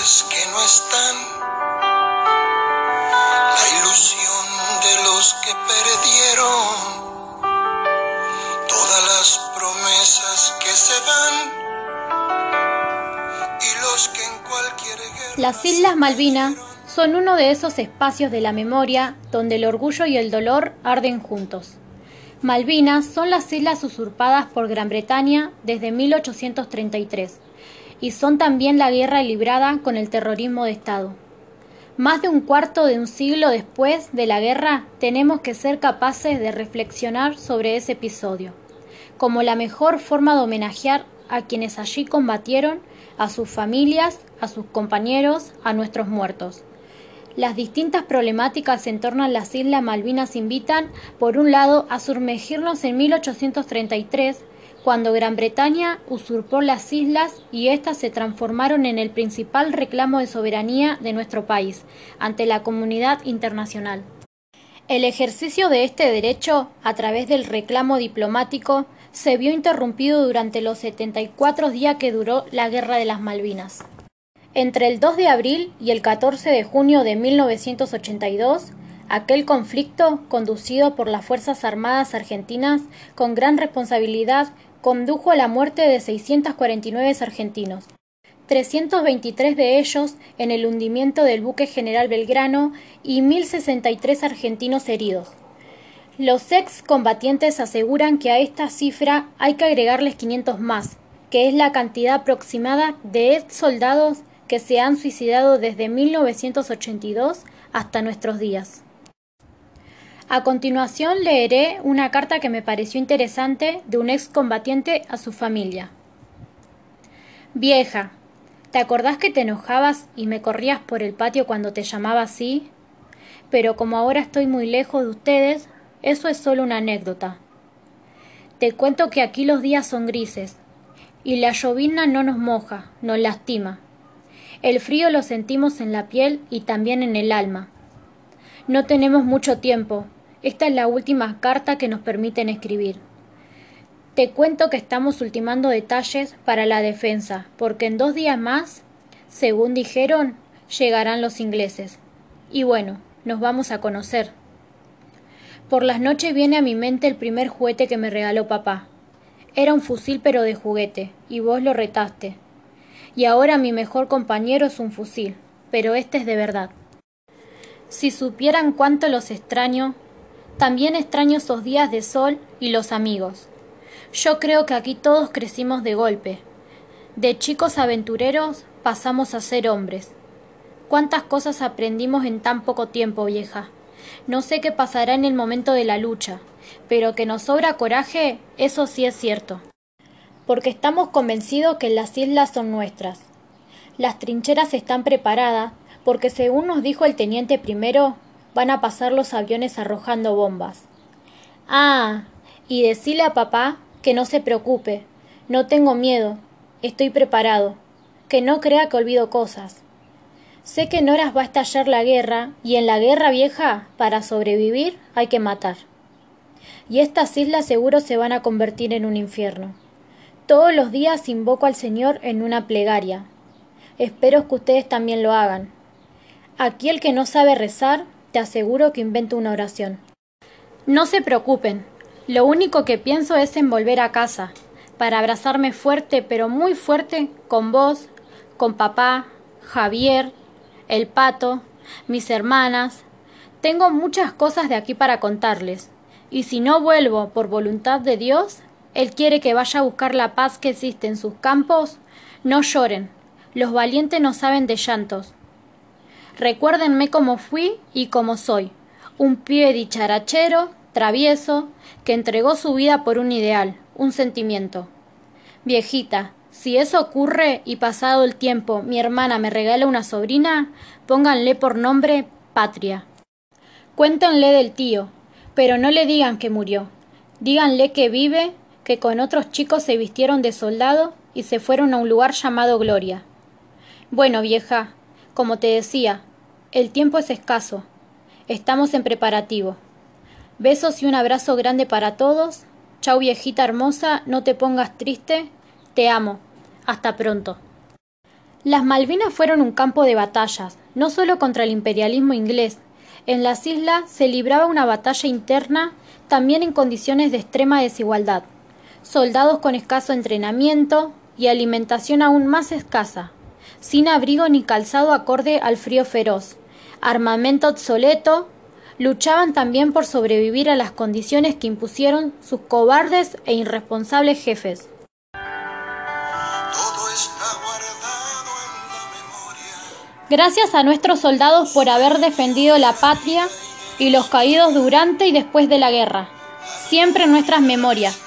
que no están, la ilusión de los que perdieron, todas las promesas que se van y los que en cualquier guerra Las Islas Malvinas son uno de esos espacios de la memoria donde el orgullo y el dolor arden juntos. Malvinas son las islas usurpadas por Gran Bretaña desde 1833 y son también la guerra librada con el terrorismo de Estado. Más de un cuarto de un siglo después de la guerra tenemos que ser capaces de reflexionar sobre ese episodio, como la mejor forma de homenajear a quienes allí combatieron, a sus familias, a sus compañeros, a nuestros muertos. Las distintas problemáticas en torno a las Islas Malvinas invitan, por un lado, a sumergirnos en 1833, cuando Gran Bretaña usurpó las islas y éstas se transformaron en el principal reclamo de soberanía de nuestro país ante la comunidad internacional. El ejercicio de este derecho, a través del reclamo diplomático, se vio interrumpido durante los 74 días que duró la Guerra de las Malvinas. Entre el 2 de abril y el 14 de junio de 1982, aquel conflicto, conducido por las Fuerzas Armadas Argentinas con gran responsabilidad, condujo a la muerte de 649 argentinos, 323 de ellos en el hundimiento del buque General Belgrano y 1.063 argentinos heridos. Los ex combatientes aseguran que a esta cifra hay que agregarles 500 más, que es la cantidad aproximada de ex soldados que se han suicidado desde 1982 hasta nuestros días. A continuación leeré una carta que me pareció interesante de un ex combatiente a su familia. Vieja, ¿te acordás que te enojabas y me corrías por el patio cuando te llamaba así? Pero como ahora estoy muy lejos de ustedes, eso es solo una anécdota. Te cuento que aquí los días son grises, y la llovina no nos moja, nos lastima. El frío lo sentimos en la piel y también en el alma. No tenemos mucho tiempo. Esta es la última carta que nos permiten escribir. Te cuento que estamos ultimando detalles para la defensa, porque en dos días más, según dijeron, llegarán los ingleses. Y bueno, nos vamos a conocer. Por las noches viene a mi mente el primer juguete que me regaló papá. Era un fusil pero de juguete, y vos lo retaste y ahora mi mejor compañero es un fusil, pero este es de verdad. Si supieran cuánto los extraño, también extraño esos días de sol y los amigos. Yo creo que aquí todos crecimos de golpe. De chicos aventureros pasamos a ser hombres. Cuántas cosas aprendimos en tan poco tiempo, vieja. No sé qué pasará en el momento de la lucha, pero que nos sobra coraje, eso sí es cierto porque estamos convencidos que las islas son nuestras. Las trincheras están preparadas porque, según nos dijo el teniente primero, van a pasar los aviones arrojando bombas. Ah, y decile a papá que no se preocupe, no tengo miedo, estoy preparado, que no crea que olvido cosas. Sé que en horas va a estallar la guerra, y en la guerra vieja, para sobrevivir, hay que matar. Y estas islas seguro se van a convertir en un infierno. Todos los días invoco al Señor en una plegaria. Espero que ustedes también lo hagan. Aquí el que no sabe rezar, te aseguro que invento una oración. No se preocupen, lo único que pienso es en volver a casa, para abrazarme fuerte, pero muy fuerte, con vos, con papá, Javier, el pato, mis hermanas. Tengo muchas cosas de aquí para contarles, y si no vuelvo por voluntad de Dios, él quiere que vaya a buscar la paz que existe en sus campos. No lloren. Los valientes no saben de llantos. Recuérdenme cómo fui y cómo soy. Un pibe dicharachero, travieso, que entregó su vida por un ideal, un sentimiento. Viejita, si eso ocurre y pasado el tiempo mi hermana me regala una sobrina, pónganle por nombre Patria. Cuéntenle del tío, pero no le digan que murió. Díganle que vive que con otros chicos se vistieron de soldado y se fueron a un lugar llamado Gloria. Bueno, vieja, como te decía, el tiempo es escaso. Estamos en preparativo. Besos y un abrazo grande para todos. Chau viejita hermosa, no te pongas triste. Te amo. Hasta pronto. Las Malvinas fueron un campo de batallas, no solo contra el imperialismo inglés. En las islas se libraba una batalla interna también en condiciones de extrema desigualdad soldados con escaso entrenamiento y alimentación aún más escasa, sin abrigo ni calzado acorde al frío feroz, armamento obsoleto, luchaban también por sobrevivir a las condiciones que impusieron sus cobardes e irresponsables jefes. Gracias a nuestros soldados por haber defendido la patria y los caídos durante y después de la guerra. Siempre en nuestras memorias